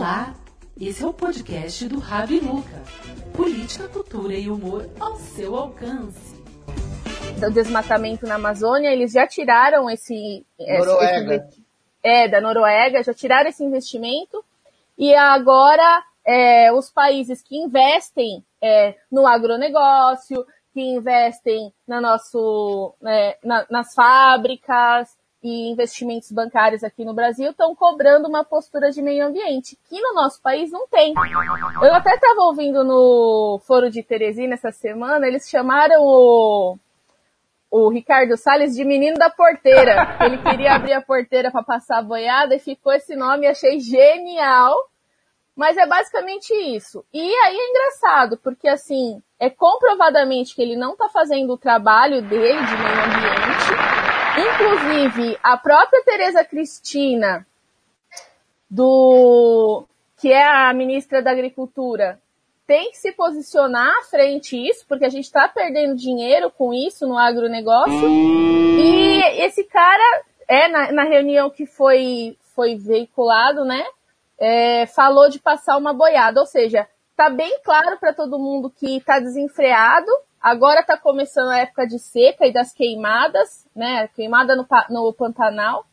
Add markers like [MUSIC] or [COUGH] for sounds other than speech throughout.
Olá, esse é o podcast do Rabi Luca. Política, cultura e humor ao seu alcance. Do desmatamento na Amazônia, eles já tiraram esse... Noruega. Esse, é, da Noruega, já tiraram esse investimento. E agora, é, os países que investem é, no agronegócio, que investem na nosso, né, na, nas fábricas, e investimentos bancários aqui no Brasil estão cobrando uma postura de meio ambiente, que no nosso país não tem. Eu até estava ouvindo no Foro de Teresina essa semana, eles chamaram o, o Ricardo Salles de menino da porteira. [LAUGHS] Ele queria abrir a porteira para passar a boiada e ficou esse nome, achei genial. Mas é basicamente isso. E aí é engraçado, porque assim, é comprovadamente que ele não está fazendo o trabalho dele de meio ambiente Inclusive, a própria Tereza Cristina, do que é a ministra da Agricultura, tem que se posicionar à frente isso, porque a gente está perdendo dinheiro com isso no agronegócio. E esse cara, é na, na reunião que foi, foi veiculado, né, é, falou de passar uma boiada, ou seja, tá bem claro para todo mundo que está desenfreado, Agora está começando a época de seca e das queimadas, né? Queimada no, no Pantanal.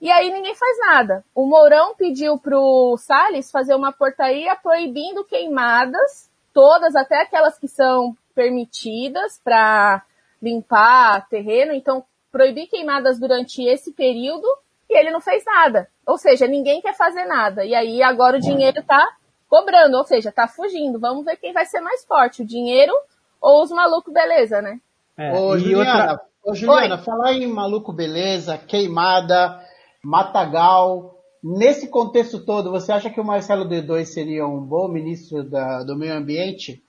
E aí ninguém faz nada. O Mourão pediu pro Salles fazer uma portaria proibindo queimadas, todas, até aquelas que são permitidas para limpar terreno. Então, proibir queimadas durante esse período e ele não fez nada. Ou seja, ninguém quer fazer nada. E aí agora o dinheiro está cobrando, ou seja, está fugindo. Vamos ver quem vai ser mais forte, o dinheiro ou os malucos beleza, né? É, ô, Juliana, outra... ô, Juliana falar em maluco beleza, queimada, matagal, nesse contexto todo, você acha que o Marcelo D2 seria um bom ministro da, do meio ambiente?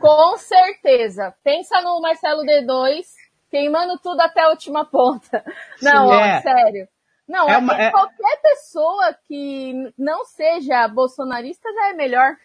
Com certeza. Pensa no Marcelo D2 queimando tudo até a última ponta. Não, Sim, ó, é. sério. Não, é uma, é... qualquer pessoa que não seja bolsonarista já é melhor.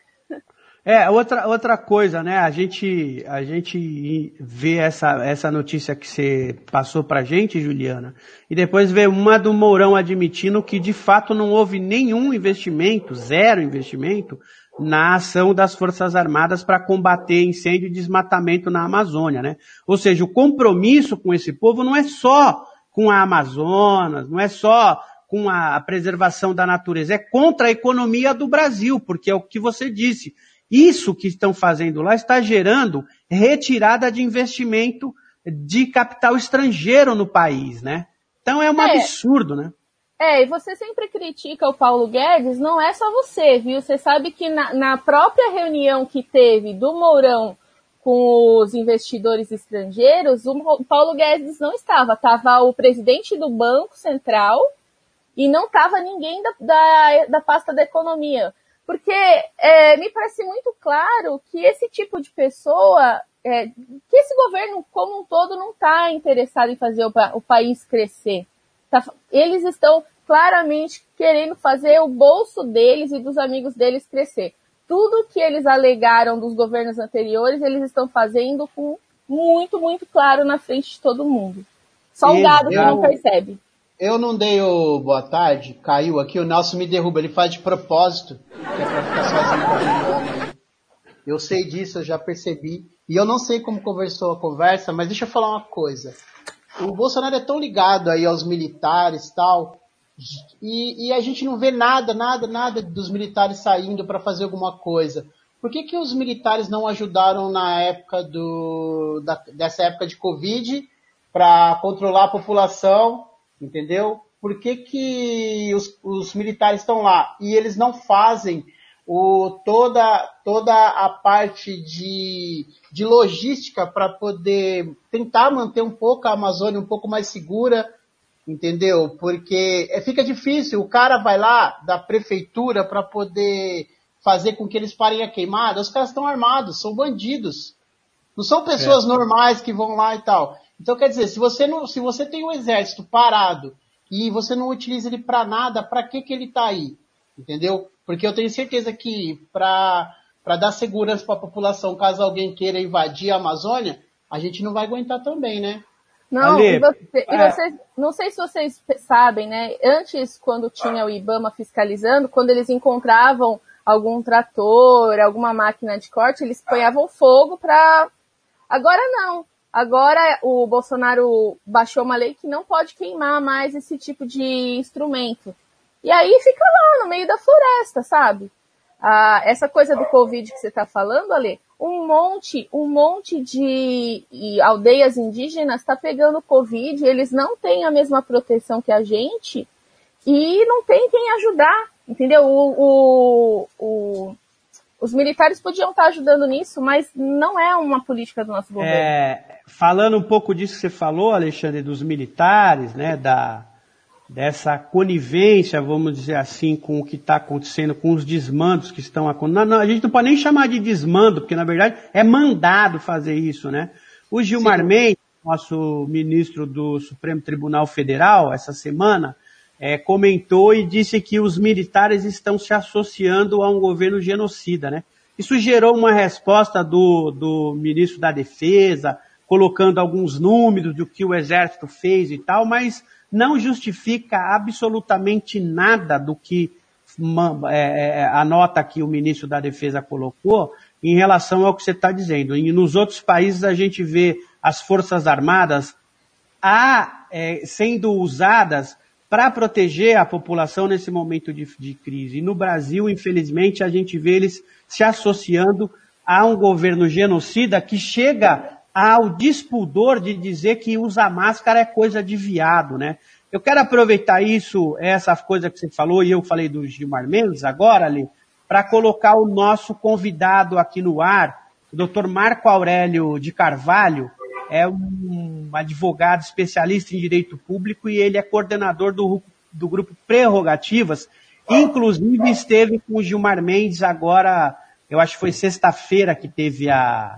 É, outra, outra coisa, né? A gente, a gente vê essa, essa notícia que você passou pra gente, Juliana, e depois vê uma do Mourão admitindo que de fato não houve nenhum investimento, zero investimento, na ação das Forças Armadas para combater incêndio e desmatamento na Amazônia, né? Ou seja, o compromisso com esse povo não é só com a Amazonas, não é só com a preservação da natureza, é contra a economia do Brasil, porque é o que você disse isso que estão fazendo lá está gerando retirada de investimento de capital estrangeiro no país, né? Então é um é. absurdo, né? É, e você sempre critica o Paulo Guedes, não é só você, viu? Você sabe que na, na própria reunião que teve do Mourão com os investidores estrangeiros, o Paulo Guedes não estava. Estava o presidente do Banco Central e não estava ninguém da, da, da pasta da economia. Porque é, me parece muito claro que esse tipo de pessoa, é, que esse governo como um todo não está interessado em fazer o, o país crescer. Tá, eles estão claramente querendo fazer o bolso deles e dos amigos deles crescer. Tudo que eles alegaram dos governos anteriores, eles estão fazendo com muito, muito claro na frente de todo mundo. Só o gado que não percebe. Eu não dei o boa tarde, caiu aqui, o Nelson me derruba, ele faz de propósito, que é pra ficar sozinho Eu sei disso, eu já percebi. E eu não sei como conversou a conversa, mas deixa eu falar uma coisa. O Bolsonaro é tão ligado aí aos militares tal, e, e a gente não vê nada, nada, nada dos militares saindo para fazer alguma coisa. Por que, que os militares não ajudaram na época do, da, dessa época de Covid para controlar a população entendeu? Por que, que os, os militares estão lá e eles não fazem o, toda, toda a parte de, de logística para poder tentar manter um pouco a Amazônia um pouco mais segura, entendeu? Porque é, fica difícil, o cara vai lá da prefeitura para poder fazer com que eles parem a queimada, os caras estão armados, são bandidos. Não são pessoas é. normais que vão lá e tal. Então, quer dizer, se você, não, se você tem um exército parado e você não utiliza ele para nada, para que, que ele está aí? Entendeu? Porque eu tenho certeza que para dar segurança para a população, caso alguém queira invadir a Amazônia, a gente não vai aguentar também, né? Não, Ale, e, você, é... e vocês, não sei se vocês sabem, né? Antes, quando tinha o IBAMA fiscalizando, quando eles encontravam algum trator, alguma máquina de corte, eles ponhavam fogo para. Agora não. Agora o Bolsonaro baixou uma lei que não pode queimar mais esse tipo de instrumento. E aí fica lá no meio da floresta, sabe? Ah, essa coisa do Covid que você está falando, Ale, um monte, um monte de aldeias indígenas está pegando Covid, eles não têm a mesma proteção que a gente e não tem quem ajudar, entendeu? O, o, o, os militares podiam estar ajudando nisso, mas não é uma política do nosso governo. É, falando um pouco disso que você falou, Alexandre, dos militares, né, da, dessa conivência, vamos dizer assim, com o que está acontecendo, com os desmandos que estão acontecendo. a gente não pode nem chamar de desmando, porque na verdade é mandado fazer isso, né? O Gilmar. Mendes, nosso ministro do Supremo Tribunal Federal, essa semana, é, comentou e disse que os militares estão se associando a um governo genocida, né? Isso gerou uma resposta do, do ministro da Defesa, colocando alguns números do que o exército fez e tal, mas não justifica absolutamente nada do que é, é, a nota que o ministro da Defesa colocou em relação ao que você está dizendo. E nos outros países a gente vê as Forças Armadas a, é, sendo usadas para proteger a população nesse momento de, de crise. E no Brasil, infelizmente, a gente vê eles se associando a um governo genocida que chega ao despudor de dizer que usar máscara é coisa de viado, né? Eu quero aproveitar isso, essa coisa que você falou, e eu falei do Gilmar Mendes agora, ali, para colocar o nosso convidado aqui no ar, o doutor Marco Aurélio de Carvalho, é um advogado especialista em direito público e ele é coordenador do, do grupo Prerrogativas, inclusive esteve com o Gilmar Mendes agora, eu acho que foi sexta-feira que teve a,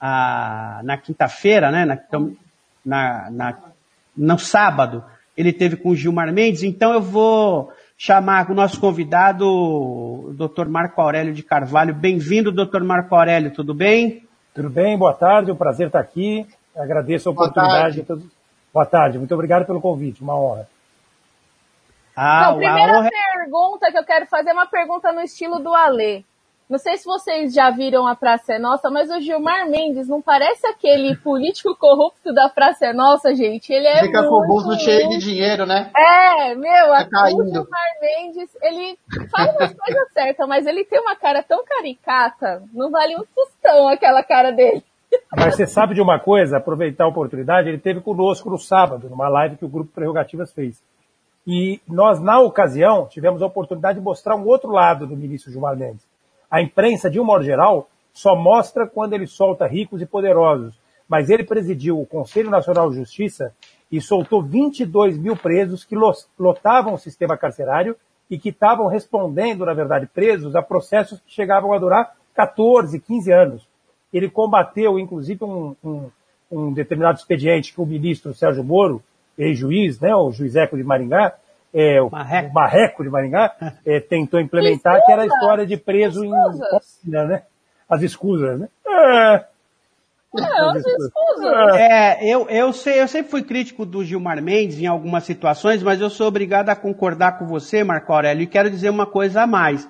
a, na quinta-feira, né? Na, então, na, na, no sábado, ele teve com o Gilmar Mendes. Então eu vou chamar o nosso convidado, o Dr. Marco Aurélio de Carvalho. Bem-vindo, Dr. Marco Aurélio, tudo bem? Tudo bem, boa tarde, é um prazer estar aqui. Agradeço a oportunidade. Boa tarde, boa tarde. muito obrigado pelo convite, uma honra. Ah, então, primeira honra... pergunta que eu quero fazer é uma pergunta no estilo do Alê. Não sei se vocês já viram a Praça é Nossa, mas o Gilmar Mendes não parece aquele político corrupto da Praça é Nossa, gente. Ele é Fica com o bolso cheio de dinheiro, né? É, meu, tá o Gilmar Mendes, ele faz umas coisas [LAUGHS] certas, mas ele tem uma cara tão caricata, não vale um tostão aquela cara dele. [LAUGHS] Mas você sabe de uma coisa, aproveitar a oportunidade, ele teve conosco no sábado, numa live que o Grupo Prerrogativas fez. E nós, na ocasião, tivemos a oportunidade de mostrar um outro lado do ministro Gilmar Mendes a imprensa, de um modo geral, só mostra quando ele solta ricos e poderosos. Mas ele presidiu o Conselho Nacional de Justiça e soltou 22 mil presos que lotavam o sistema carcerário e que estavam respondendo, na verdade, presos a processos que chegavam a durar 14, 15 anos. Ele combateu, inclusive, um, um, um determinado expediente que o ministro Sérgio Moro, ex-juiz, né, o juiz Eco de Maringá, é, o, Marreco. Marreco de Maringá é, tentou implementar, que era a história de preso em né? As escusas, né? É. É, eu, eu, sei, eu sempre fui crítico do Gilmar Mendes em algumas situações, mas eu sou obrigado a concordar com você, Marco Aurélio, e quero dizer uma coisa a mais.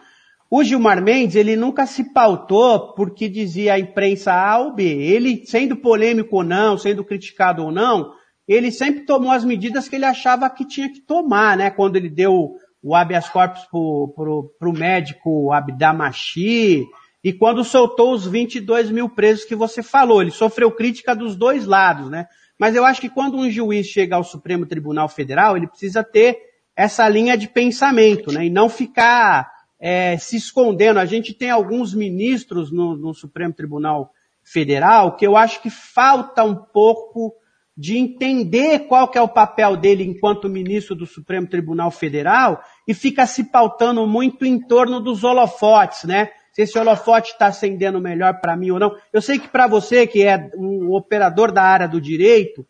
O Gilmar Mendes, ele nunca se pautou porque dizia a imprensa A ou B. Ele, sendo polêmico ou não, sendo criticado ou não, ele sempre tomou as medidas que ele achava que tinha que tomar, né? Quando ele deu o habeas corpus pro, pro, pro médico Abdamachi, e quando soltou os 22 mil presos que você falou. Ele sofreu crítica dos dois lados, né? Mas eu acho que quando um juiz chega ao Supremo Tribunal Federal, ele precisa ter essa linha de pensamento, né? E não ficar é, se escondendo. A gente tem alguns ministros no, no Supremo Tribunal Federal que eu acho que falta um pouco de entender qual que é o papel dele enquanto ministro do Supremo Tribunal Federal e fica se pautando muito em torno dos holofotes, né? Se esse holofote está acendendo melhor para mim ou não. Eu sei que para você, que é um operador da área do direito,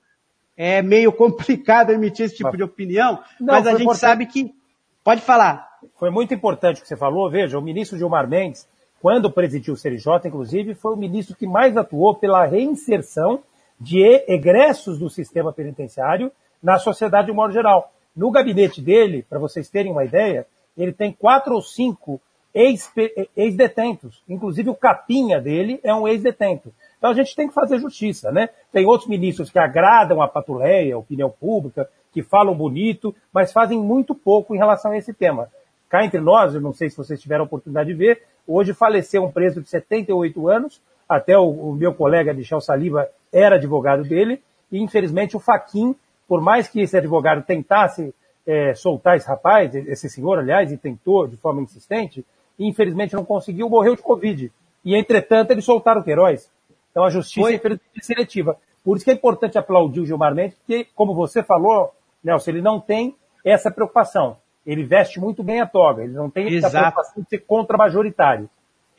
é meio [LAUGHS] complicado emitir esse tipo de opinião, não, mas a gente importante. sabe que. Pode falar. Foi muito importante o que você falou. Veja, o ministro Gilmar Mendes, quando presidiu o CRJ, inclusive, foi o ministro que mais atuou pela reinserção de egressos do sistema penitenciário na sociedade de modo geral. No gabinete dele, para vocês terem uma ideia, ele tem quatro ou cinco ex-detentos. Inclusive o capinha dele é um ex-detento. Então a gente tem que fazer justiça, né? Tem outros ministros que agradam a patuleia, a opinião pública, que falam bonito, mas fazem muito pouco em relação a esse tema. Cá entre nós, eu não sei se vocês tiveram a oportunidade de ver, hoje faleceu um preso de 78 anos, até o, o meu colega Michel Saliba era advogado dele, e infelizmente o Faquin, por mais que esse advogado tentasse é, soltar esse rapaz, esse senhor, aliás, e tentou de forma insistente, e infelizmente não conseguiu, morreu de Covid. E, entretanto, eles soltaram o Queiroz. Então a justiça Foi. é seletiva. Por isso que é importante aplaudir o Gilmar Mendes, porque, como você falou, Nelson, ele não tem essa preocupação. Ele veste muito bem a toga, ele não tem essa preocupação de ser contra-majoritário.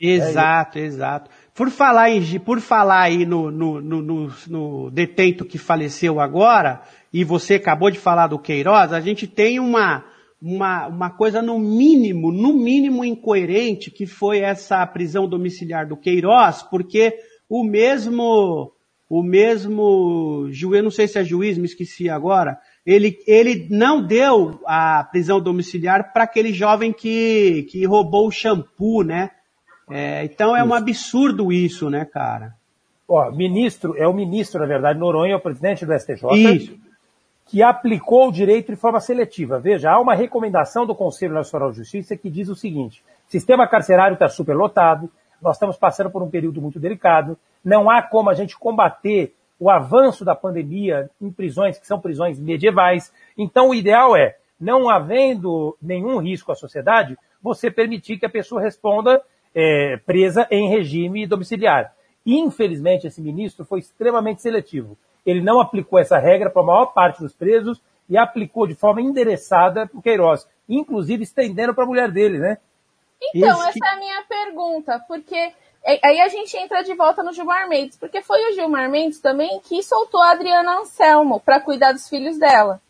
Exato, é exato. Por falar, em, por falar aí no, no, no, no, detento que faleceu agora, e você acabou de falar do Queiroz, a gente tem uma, uma, uma coisa no mínimo, no mínimo incoerente, que foi essa prisão domiciliar do Queiroz, porque o mesmo, o mesmo juiz, não sei se é juiz, me esqueci agora, ele, ele não deu a prisão domiciliar para aquele jovem que, que roubou o shampoo, né? É, então é um absurdo isso, né, cara? Ó, ministro, é o ministro, na verdade, Noronha, é o presidente do STJ. Isso. Que aplicou o direito de forma seletiva. Veja, há uma recomendação do Conselho Nacional de Justiça que diz o seguinte: sistema carcerário está superlotado, nós estamos passando por um período muito delicado, não há como a gente combater o avanço da pandemia em prisões que são prisões medievais. Então, o ideal é, não havendo nenhum risco à sociedade, você permitir que a pessoa responda é, presa em regime domiciliar. Infelizmente, esse ministro foi extremamente seletivo. Ele não aplicou essa regra para a maior parte dos presos e aplicou de forma endereçada para o Queiroz, inclusive estendendo para a mulher dele, né? Então, Isso essa é a minha pergunta, porque Aí a gente entra de volta no Gilmar Mendes, porque foi o Gilmar Mendes também que soltou a Adriana Anselmo para cuidar dos filhos dela.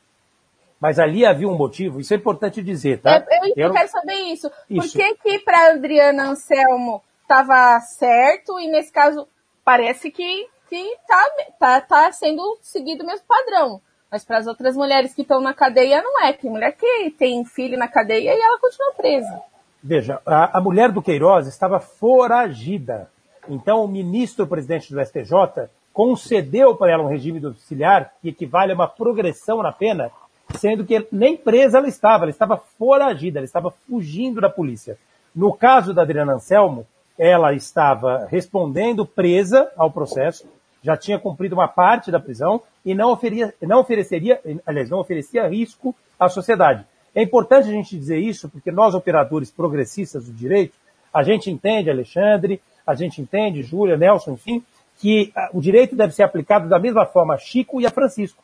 Mas ali havia um motivo, isso é importante dizer, tá? É, eu, eu, quero saber isso. isso. Por que que para Adriana Anselmo estava certo e nesse caso parece que que tá, tá, tá sendo seguido o mesmo padrão. Mas para as outras mulheres que estão na cadeia não é. Tem mulher que tem filho na cadeia e ela continua presa. Veja, a, a mulher do Queiroz estava foragida. Então, o ministro presidente do STJ concedeu para ela um regime domiciliar que equivale a uma progressão na pena, sendo que nem presa ela estava, ela estava foragida, ela estava fugindo da polícia. No caso da Adriana Anselmo, ela estava respondendo presa ao processo, já tinha cumprido uma parte da prisão e não, oferia, não ofereceria, aliás, não oferecia risco à sociedade. É importante a gente dizer isso, porque nós, operadores progressistas do direito, a gente entende, Alexandre, a gente entende, Júlia, Nelson, enfim, que ah, o direito deve ser aplicado da mesma forma a Chico e a Francisco.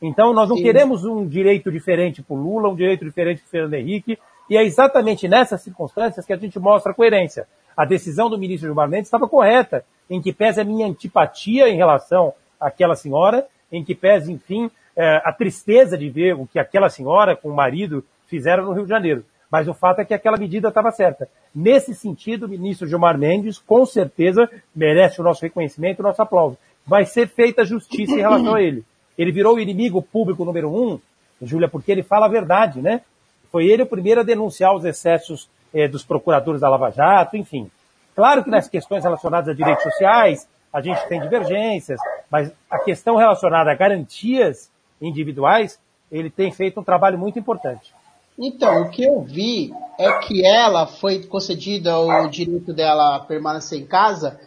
Então, nós não Sim. queremos um direito diferente para o Lula, um direito diferente para o Fernando Henrique, e é exatamente nessas circunstâncias que a gente mostra a coerência. A decisão do ministro Gilmar Mendes estava correta, em que pese a minha antipatia em relação àquela senhora, em que pese, enfim, é, a tristeza de ver o que aquela senhora com o marido fizeram no Rio de Janeiro. Mas o fato é que aquela medida estava certa. Nesse sentido, o ministro Gilmar Mendes, com certeza, merece o nosso reconhecimento e o nosso aplauso. Vai ser feita justiça em relação a ele. Ele virou o inimigo público número um, Júlia, porque ele fala a verdade, né? Foi ele o primeiro a denunciar os excessos eh, dos procuradores da Lava Jato, enfim. Claro que nas questões relacionadas a direitos sociais, a gente tem divergências, mas a questão relacionada a garantias individuais, ele tem feito um trabalho muito importante. Então, o que eu vi é que ela foi concedida o direito dela permanecer em casa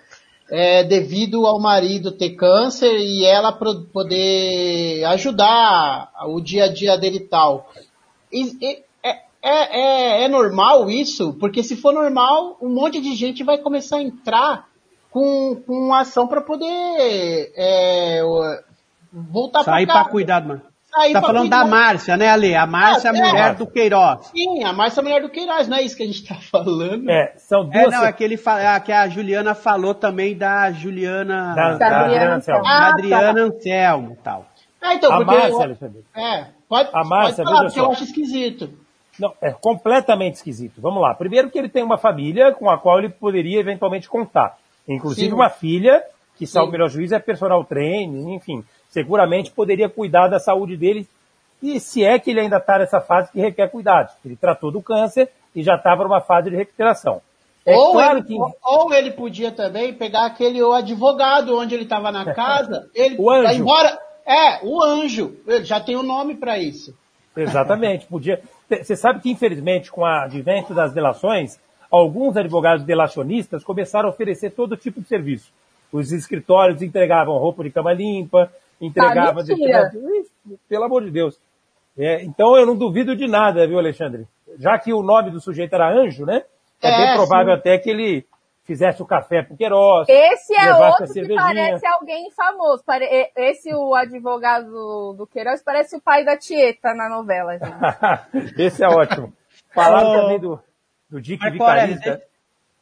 é, devido ao marido ter câncer e ela poder ajudar o dia a dia dele e tal. E, e, é, é, é, é normal isso? Porque se for normal, um monte de gente vai começar a entrar com, com ação para poder é, voltar para casa. Sair para cuidar, mano. Aí, tá falando da Márcia, né, Ale? A Márcia é a mulher é. do Queiroz. Sim, a Márcia é a mulher do Queiroz, não é isso que a gente tá falando. É, são duas. É, não, é que, ele é que a Juliana falou também da Juliana. Da, da, da Adriana Anselmo. Ah, da Adriana tá. Anselmo tal. É, então, a porque. Márcia, Alexandre. É, pode, a Márcia, pode falar, porque eu acho esquisito. Não, é completamente esquisito. Vamos lá. Primeiro que ele tem uma família com a qual ele poderia eventualmente contar. Inclusive Sim. uma filha que, salvo o melhor juízo, é personal training, enfim, seguramente poderia cuidar da saúde dele, e se é que ele ainda está nessa fase que requer cuidados. Ele tratou do câncer e já estava numa fase de recuperação. É ou, claro ele, que... ou ele podia também pegar aquele o advogado onde ele estava na casa, [LAUGHS] ele o anjo. embora. É, o anjo. Ele já tem o um nome para isso. Exatamente. Podia. Você sabe que, infelizmente, com o advento das delações, alguns advogados delacionistas começaram a oferecer todo tipo de serviço. Os escritórios entregavam roupa de cama limpa, entregavam. Ah, pelo amor de Deus. É, então eu não duvido de nada, viu, Alexandre? Já que o nome do sujeito era Anjo, né? É, é bem provável sim. até que ele fizesse o café pro Queiroz. Esse é outro que parece alguém famoso. Esse, o advogado do Queiroz, parece o pai da Tieta na novela. [LAUGHS] Esse é ótimo. Falaram também do, do Dick Marco Vicarista.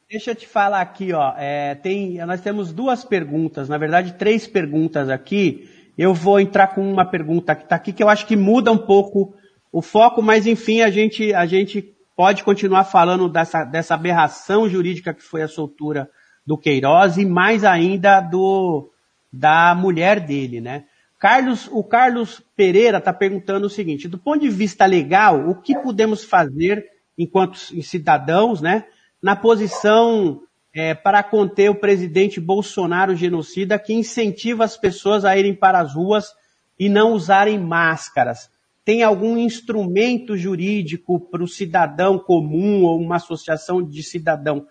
Deixa eu te falar aqui, ó. É, tem, nós temos duas perguntas, na verdade, três perguntas aqui. Eu vou entrar com uma pergunta que está aqui que eu acho que muda um pouco o foco, mas enfim, a gente, a gente pode continuar falando dessa, dessa aberração jurídica que foi a soltura do Queiroz e mais ainda do da mulher dele, né? Carlos, o Carlos Pereira está perguntando o seguinte: do ponto de vista legal, o que podemos fazer enquanto cidadãos, né, na posição é, para conter o presidente Bolsonaro genocida que incentiva as pessoas a irem para as ruas e não usarem máscaras? tem algum instrumento jurídico para o cidadão comum ou uma associação de cidadão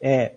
é,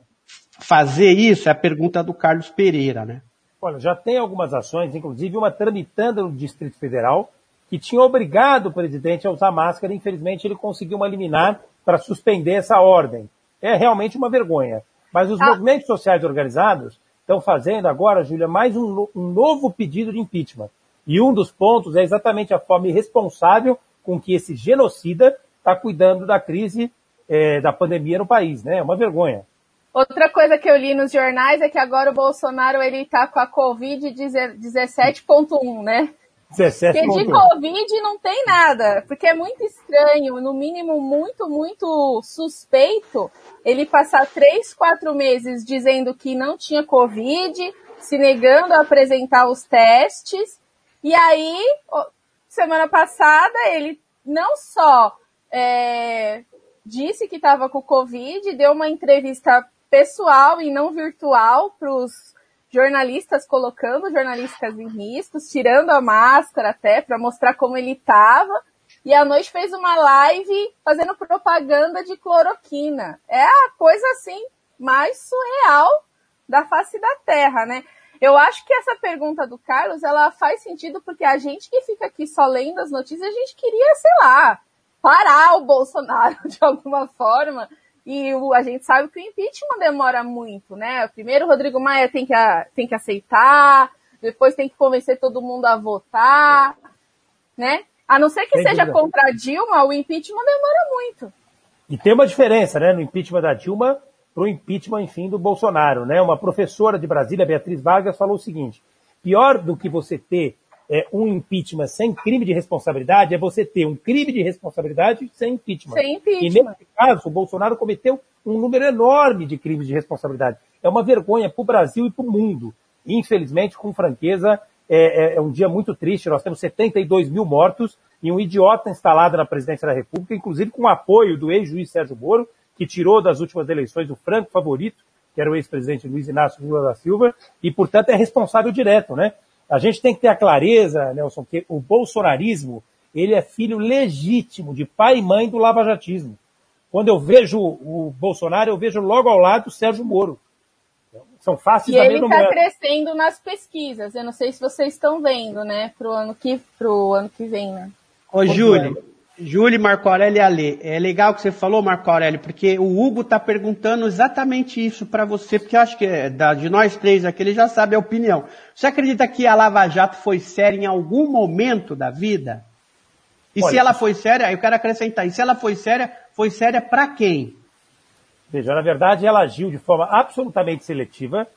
fazer isso? É a pergunta do Carlos Pereira, né? Olha, já tem algumas ações, inclusive uma tramitando no Distrito Federal, que tinha obrigado o presidente a usar máscara. Infelizmente, ele conseguiu uma liminar para suspender essa ordem. É realmente uma vergonha. Mas os ah. movimentos sociais organizados estão fazendo agora, Júlia, mais um, um novo pedido de impeachment. E um dos pontos é exatamente a forma irresponsável com que esse genocida está cuidando da crise é, da pandemia no país, né? É uma vergonha. Outra coisa que eu li nos jornais é que agora o Bolsonaro ele tá com a Covid 17.1, né? 17. Porque de Covid não tem nada, porque é muito estranho, no mínimo muito, muito suspeito ele passar três, quatro meses dizendo que não tinha Covid, se negando a apresentar os testes, e aí, semana passada, ele não só é, disse que estava com Covid, deu uma entrevista pessoal e não virtual para os jornalistas, colocando jornalistas em riscos, tirando a máscara até para mostrar como ele estava. E à noite fez uma live fazendo propaganda de cloroquina. É a coisa assim mais surreal da face da Terra, né? Eu acho que essa pergunta do Carlos, ela faz sentido porque a gente que fica aqui só lendo as notícias, a gente queria, sei lá, parar o Bolsonaro [LAUGHS] de alguma forma. E o, a gente sabe que o impeachment demora muito, né? Primeiro o Rodrigo Maia tem que, tem que aceitar, depois tem que convencer todo mundo a votar, né? A não ser que tem seja dúvida. contra a Dilma, o impeachment demora muito. E tem uma diferença, né? No impeachment da Dilma, para o impeachment, enfim, do Bolsonaro. Né? Uma professora de Brasília, Beatriz Vargas, falou o seguinte: pior do que você ter é, um impeachment sem crime de responsabilidade é você ter um crime de responsabilidade sem impeachment. Sem impeachment. E nesse caso, o Bolsonaro cometeu um número enorme de crimes de responsabilidade. É uma vergonha para o Brasil e para o mundo. Infelizmente, com franqueza, é, é, é, um dia muito triste. Nós temos 72 mil mortos e um idiota instalado na presidência da República, inclusive com o apoio do ex-juiz Sérgio Moro, que tirou das últimas eleições o franco favorito, que era o ex-presidente Luiz Inácio Lula da Silva, e, portanto, é responsável direto, né? A gente tem que ter a clareza, Nelson, que o bolsonarismo, ele é filho legítimo de pai e mãe do lavajatismo. Quando eu vejo o Bolsonaro, eu vejo logo ao lado o Sérgio Moro. São faces e da ele está crescendo nas pesquisas. Eu não sei se vocês estão vendo, né, pro ano que, pro ano que vem, né? Ô, Júlio, Júlio, Marco Aurélio e Ale, é legal que você falou, Marco Aurélio, porque o Hugo está perguntando exatamente isso para você, porque eu acho que é, da, de nós três aqui ele já sabe a opinião. Você acredita que a Lava Jato foi séria em algum momento da vida? E Olha, se ela foi séria, eu quero acrescentar, e se ela foi séria, foi séria para quem? Veja, na verdade ela agiu de forma absolutamente seletiva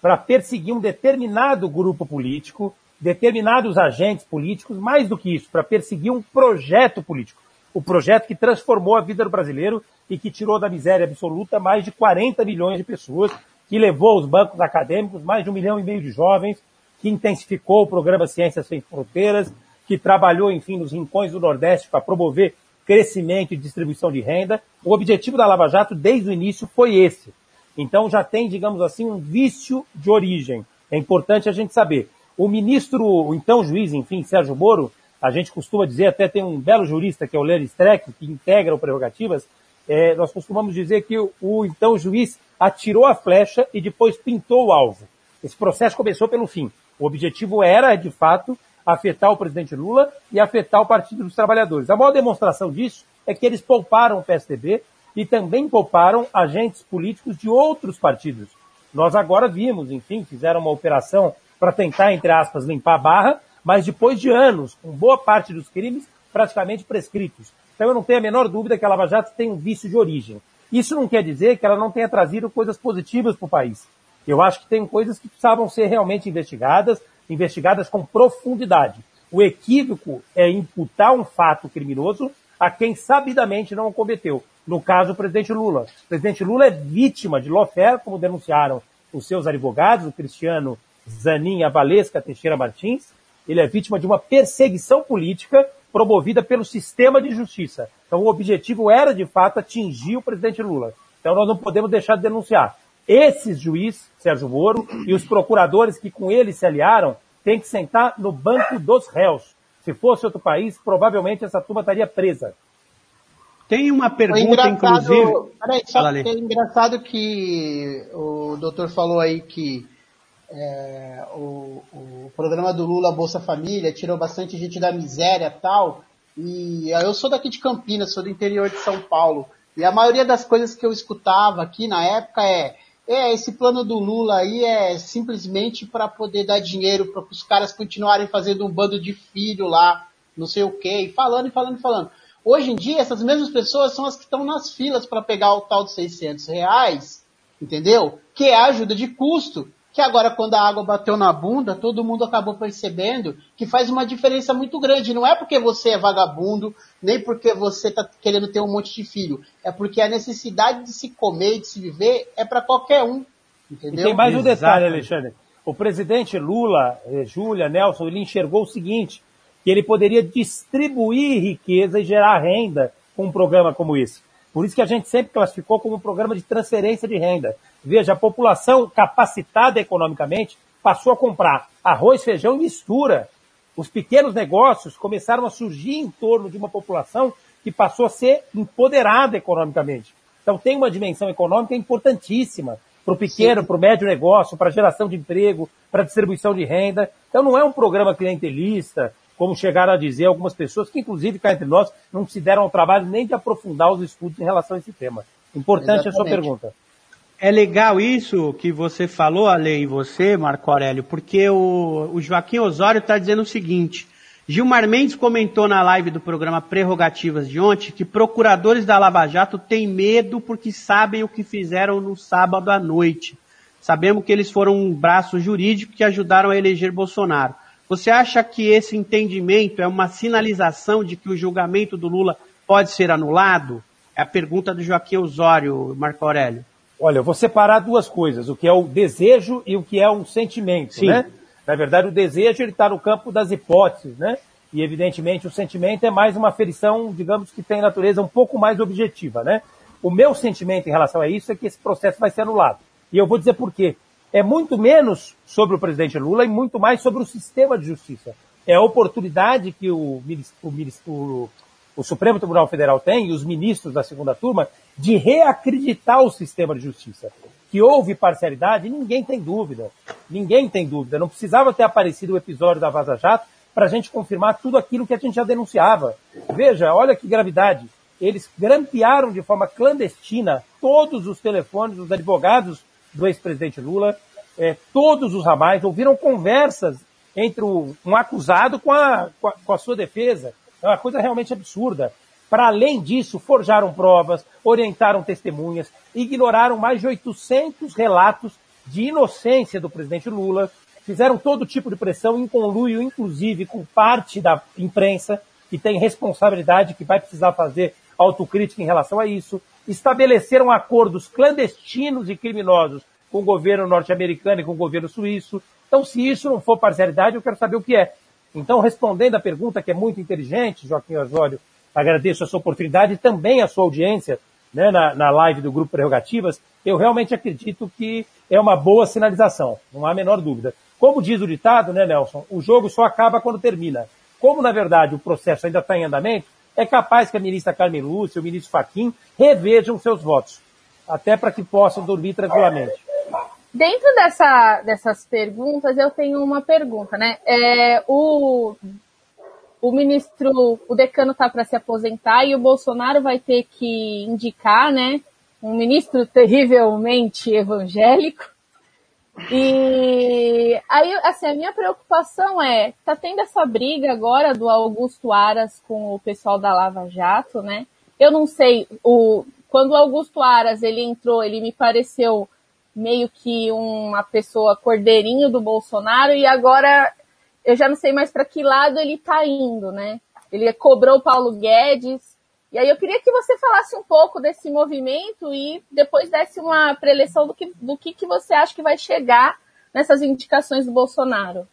para perseguir um determinado grupo político, determinados agentes políticos, mais do que isso, para perseguir um projeto político. O projeto que transformou a vida do brasileiro e que tirou da miséria absoluta mais de 40 milhões de pessoas que levou os bancos acadêmicos, mais de um milhão e meio de jovens, que intensificou o programa Ciências Sem Fronteiras, que trabalhou, enfim, nos rincões do Nordeste para promover crescimento e distribuição de renda. O objetivo da Lava Jato, desde o início, foi esse. Então já tem, digamos assim, um vício de origem. É importante a gente saber. O ministro, o então juiz, enfim, Sérgio Moro, a gente costuma dizer, até tem um belo jurista que é o Leandro Streck, que integra o Prerrogativas, é, nós costumamos dizer que o, o então juiz atirou a flecha e depois pintou o alvo. Esse processo começou pelo fim. O objetivo era, de fato, afetar o presidente Lula e afetar o Partido dos Trabalhadores. A maior demonstração disso é que eles pouparam o PSDB e também pouparam agentes políticos de outros partidos. Nós agora vimos, enfim, fizeram uma operação para tentar, entre aspas, limpar a barra, mas depois de anos, com boa parte dos crimes praticamente prescritos. Então eu não tenho a menor dúvida que a Lava Jato tem um vício de origem. Isso não quer dizer que ela não tenha trazido coisas positivas para o país. Eu acho que tem coisas que precisavam ser realmente investigadas, investigadas com profundidade. O equívoco é imputar um fato criminoso a quem sabidamente não o cometeu. No caso, o presidente Lula. O presidente Lula é vítima de lawfare, como denunciaram os seus advogados, o Cristiano Zanin e a Valesca Teixeira Martins. Ele é vítima de uma perseguição política promovida pelo sistema de justiça. Então, o objetivo era, de fato, atingir o presidente Lula. Então, nós não podemos deixar de denunciar. Esses juízes, Sérgio Moro, e os procuradores que com ele se aliaram, têm que sentar no banco dos réus. Se fosse outro país, provavelmente essa turma estaria presa. Tem uma pergunta, inclusive. Peraí, só que é engraçado que o doutor falou aí que é, o, o, programa do Lula Bolsa Família tirou bastante gente da miséria tal. E eu sou daqui de Campinas, sou do interior de São Paulo. E a maioria das coisas que eu escutava aqui na época é é, esse plano do Lula aí é simplesmente para poder dar dinheiro para os caras continuarem fazendo um bando de filho lá, não sei o quê, e falando e falando e falando. Hoje em dia, essas mesmas pessoas são as que estão nas filas para pegar o tal de 600 reais, entendeu? Que é a ajuda de custo que agora quando a água bateu na bunda, todo mundo acabou percebendo que faz uma diferença muito grande. Não é porque você é vagabundo, nem porque você está querendo ter um monte de filho. É porque a necessidade de se comer e de se viver é para qualquer um. Entendeu? E tem mais um detalhe, Alexandre. O presidente Lula, eh, Júlia, Nelson, ele enxergou o seguinte, que ele poderia distribuir riqueza e gerar renda com um programa como esse. Por isso que a gente sempre classificou como um programa de transferência de renda. Veja, a população capacitada economicamente passou a comprar arroz, feijão e mistura. Os pequenos negócios começaram a surgir em torno de uma população que passou a ser empoderada economicamente. Então tem uma dimensão econômica importantíssima para o pequeno, para o médio negócio, para a geração de emprego, para a distribuição de renda. Então não é um programa clientelista, como chegaram a dizer algumas pessoas, que inclusive cá entre nós não se deram ao trabalho nem de aprofundar os estudos em relação a esse tema. Importante Exatamente. a sua pergunta. É legal isso que você falou, Ale, e você, Marco Aurélio, porque o, o Joaquim Osório está dizendo o seguinte. Gilmar Mendes comentou na live do programa Prerrogativas de ontem que procuradores da Lava Jato têm medo porque sabem o que fizeram no sábado à noite. Sabemos que eles foram um braço jurídico que ajudaram a eleger Bolsonaro. Você acha que esse entendimento é uma sinalização de que o julgamento do Lula pode ser anulado? É a pergunta do Joaquim Osório, Marco Aurélio. Olha, eu vou separar duas coisas, o que é o desejo e o que é um sentimento, Sim. né? Na verdade, o desejo ele está no campo das hipóteses, né? E evidentemente o sentimento é mais uma aferição, digamos que tem natureza um pouco mais objetiva, né? O meu sentimento em relação a isso é que esse processo vai ser anulado. E eu vou dizer por quê é muito menos sobre o presidente Lula e muito mais sobre o sistema de justiça. É a oportunidade que o, o, o, o Supremo Tribunal Federal tem, e os ministros da segunda turma, de reacreditar o sistema de justiça. Que houve parcialidade, ninguém tem dúvida. Ninguém tem dúvida. Não precisava ter aparecido o episódio da Vaza Jato para a gente confirmar tudo aquilo que a gente já denunciava. Veja, olha que gravidade. Eles grampearam de forma clandestina todos os telefones dos advogados do ex-presidente Lula, é, todos os ramais ouviram conversas entre o, um acusado com a, com a, com a sua defesa. É uma coisa realmente absurda. Para além disso, forjaram provas, orientaram testemunhas, ignoraram mais de 800 relatos de inocência do presidente Lula, fizeram todo tipo de pressão em conluio, inclusive com parte da imprensa, que tem responsabilidade, que vai precisar fazer autocrítica em relação a isso, estabeleceram acordos clandestinos e criminosos com o governo norte-americano e com o governo suíço. Então, se isso não for parcialidade, eu quero saber o que é. Então, respondendo à pergunta que é muito inteligente, Joaquim Osório, agradeço a sua oportunidade e também a sua audiência né, na, na live do Grupo Prerrogativas, eu realmente acredito que é uma boa sinalização, não há a menor dúvida. Como diz o ditado, né, Nelson, o jogo só acaba quando termina. Como, na verdade, o processo ainda está em andamento, é capaz que a ministra Carmen Lúcia o ministro Faquim revejam seus votos, até para que possam dormir tranquilamente. Dentro dessa, dessas perguntas, eu tenho uma pergunta, né? É, o, o ministro, o decano está para se aposentar e o Bolsonaro vai ter que indicar, né? Um ministro terrivelmente evangélico. E aí, assim, a minha preocupação é, tá tendo essa briga agora do Augusto Aras com o pessoal da Lava Jato, né? Eu não sei, o, quando o Augusto Aras ele entrou, ele me pareceu meio que uma pessoa cordeirinho do Bolsonaro e agora eu já não sei mais para que lado ele está indo, né? Ele cobrou o Paulo Guedes. E aí eu queria que você falasse um pouco desse movimento e depois desse uma preleção do que, do que, que você acha que vai chegar nessas indicações do Bolsonaro.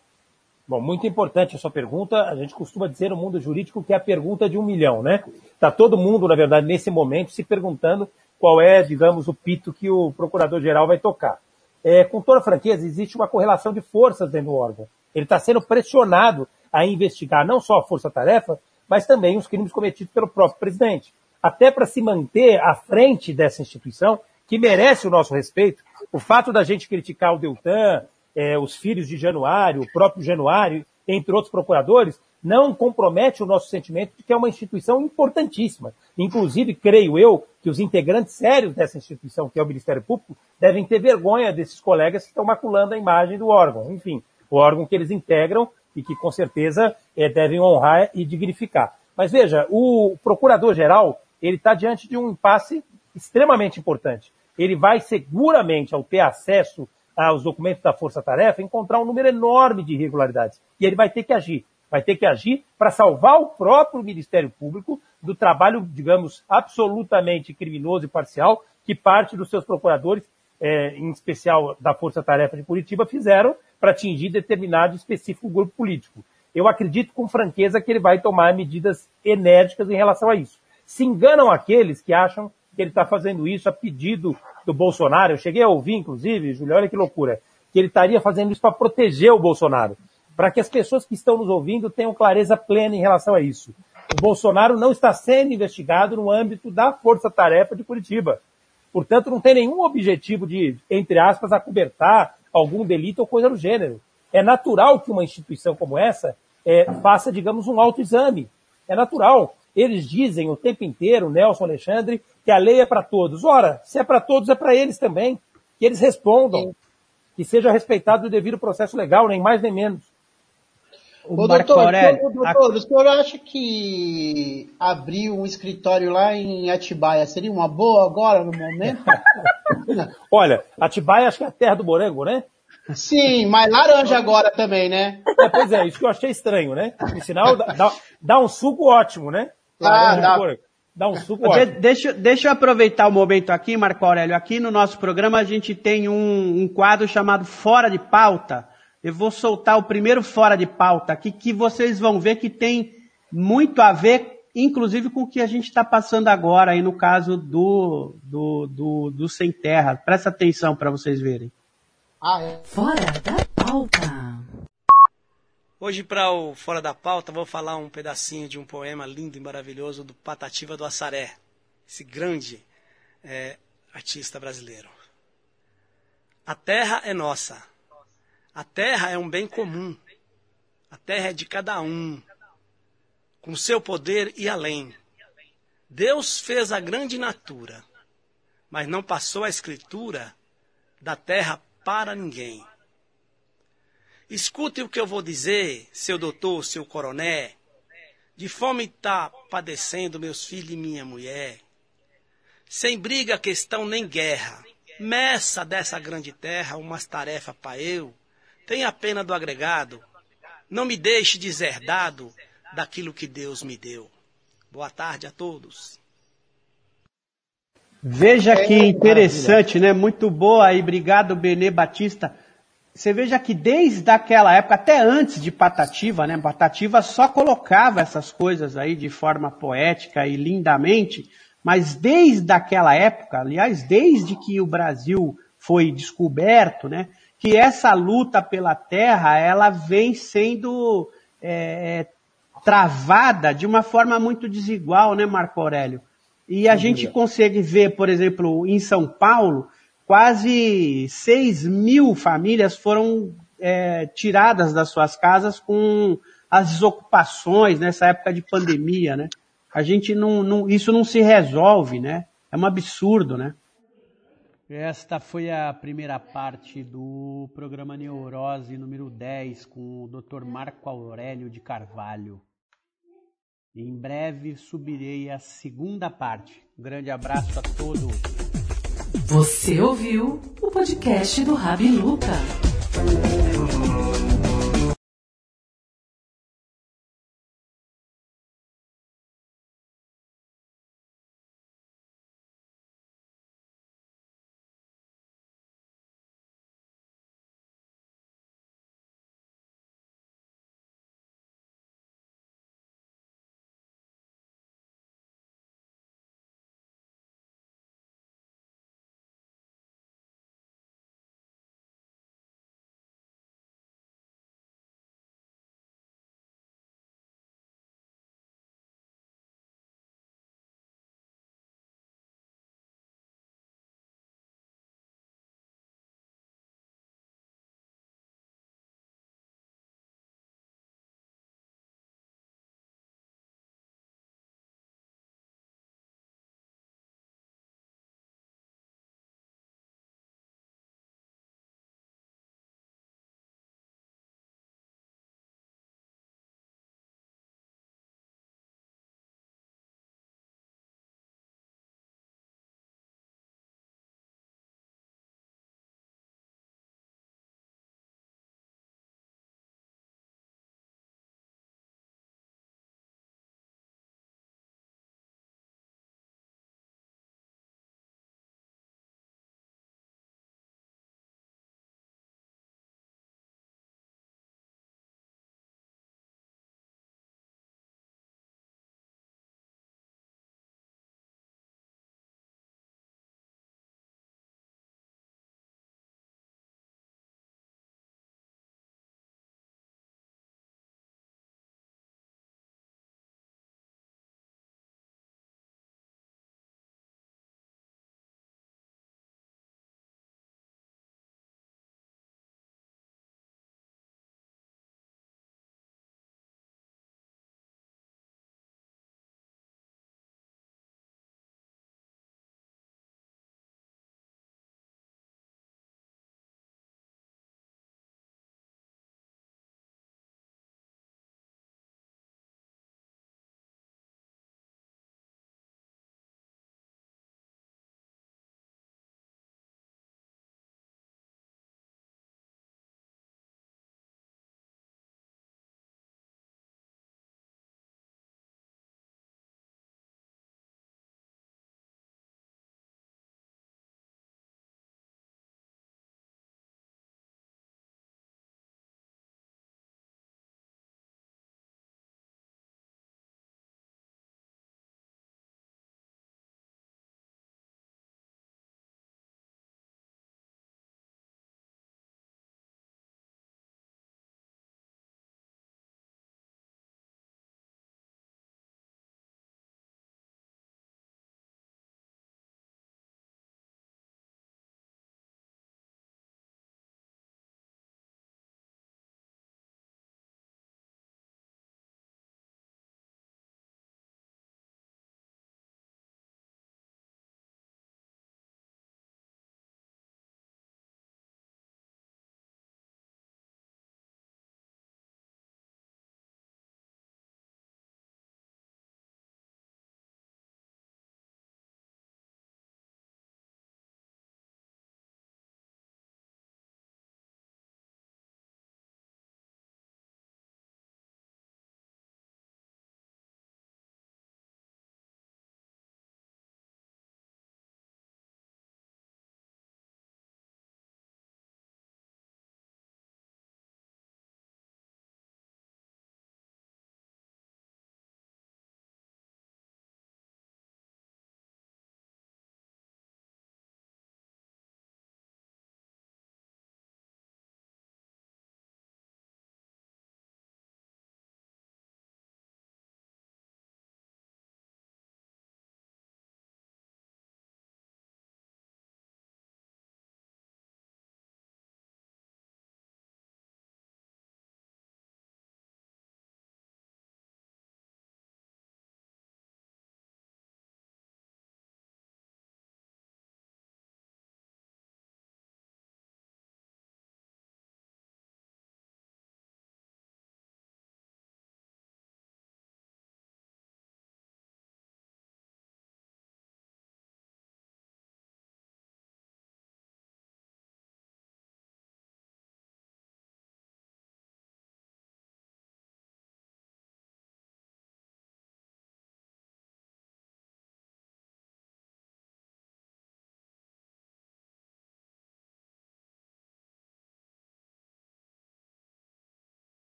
Bom, muito importante a sua pergunta. A gente costuma dizer no mundo jurídico que é a pergunta de um milhão, né? Está todo mundo, na verdade, nesse momento, se perguntando qual é, digamos, o pito que o procurador-geral vai tocar. É, com toda franqueza, existe uma correlação de forças dentro do órgão. Ele está sendo pressionado a investigar não só a força-tarefa, mas também os crimes cometidos pelo próprio presidente. Até para se manter à frente dessa instituição, que merece o nosso respeito, o fato da gente criticar o Deltan, é, os filhos de Januário, o próprio Januário, entre outros procuradores, não compromete o nosso sentimento de que é uma instituição importantíssima. Inclusive, creio eu, que os integrantes sérios dessa instituição, que é o Ministério Público, devem ter vergonha desses colegas que estão maculando a imagem do órgão. Enfim, o órgão que eles integram e que, com certeza, é, devem honrar e dignificar. Mas veja, o procurador-geral, ele está diante de um impasse extremamente importante. Ele vai seguramente, ao ter acesso aos documentos da Força Tarefa, encontrar um número enorme de irregularidades. E ele vai ter que agir vai ter que agir para salvar o próprio Ministério Público do trabalho, digamos, absolutamente criminoso e parcial que parte dos seus procuradores, é, em especial da Força Tarefa de Curitiba, fizeram para atingir determinado específico grupo político. Eu acredito com franqueza que ele vai tomar medidas enérgicas em relação a isso. Se enganam aqueles que acham que ele está fazendo isso a pedido do Bolsonaro. Eu cheguei a ouvir, inclusive, Júlio, olha que loucura, que ele estaria fazendo isso para proteger o Bolsonaro para que as pessoas que estão nos ouvindo tenham clareza plena em relação a isso. O Bolsonaro não está sendo investigado no âmbito da Força Tarefa de Curitiba. Portanto, não tem nenhum objetivo de, entre aspas, acobertar algum delito ou coisa do gênero. É natural que uma instituição como essa é, faça, digamos, um autoexame. É natural. Eles dizem o tempo inteiro, Nelson Alexandre, que a lei é para todos. Ora, se é para todos, é para eles também. Que eles respondam. Que seja respeitado o devido processo legal, nem mais nem menos. O Ô, Marco doutor, Aurélio. Doutor, a... o senhor acha que abrir um escritório lá em Atibaia seria uma boa agora, no momento? [LAUGHS] Olha, Atibaia acho que é a terra do morango, né? Sim, mas laranja agora também, né? É, pois é, isso que eu achei estranho, né? O sinal dá, dá um suco ótimo, né? Ah, dá. dá um suco de, ótimo. Deixa, deixa eu aproveitar o momento aqui, Marco Aurélio. Aqui no nosso programa a gente tem um, um quadro chamado Fora de Pauta eu vou soltar o primeiro fora de pauta aqui, que vocês vão ver que tem muito a ver, inclusive com o que a gente está passando agora aí no caso do, do, do, do Sem Terra. Presta atenção para vocês verem. Ah, é. Fora da pauta. Hoje, para o Fora da Pauta, vou falar um pedacinho de um poema lindo e maravilhoso do Patativa do Assaré, esse grande é, artista brasileiro. A terra é nossa a terra é um bem comum. A terra é de cada um, com seu poder e além. Deus fez a grande natura, mas não passou a escritura da terra para ninguém. Escute o que eu vou dizer, seu doutor, seu coroné. De fome está padecendo meus filhos e minha mulher. Sem briga, questão nem guerra. Meça dessa grande terra umas tarefas para eu Tenha pena do agregado. Não me deixe deserdado daquilo que Deus me deu. Boa tarde a todos. Veja que interessante, né? Muito boa aí, obrigado Benê Batista. Você veja que desde aquela época, até antes de Patativa, né? Patativa só colocava essas coisas aí de forma poética e lindamente, mas desde aquela época, aliás, desde que o Brasil foi descoberto, né? Que essa luta pela terra, ela vem sendo é, travada de uma forma muito desigual, né, Marco Aurélio? E a gente consegue ver, por exemplo, em São Paulo, quase 6 mil famílias foram é, tiradas das suas casas com as desocupações nessa época de pandemia, né? A gente não, não, isso não se resolve, né? É um absurdo, né? Esta foi a primeira parte do programa Neurose número 10 com o Dr. Marco Aurélio de Carvalho. Em breve subirei a segunda parte. Grande abraço a todos. Você ouviu o podcast do Rabi Luca.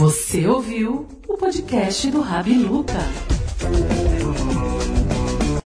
Você ouviu o podcast do Rabi Luca.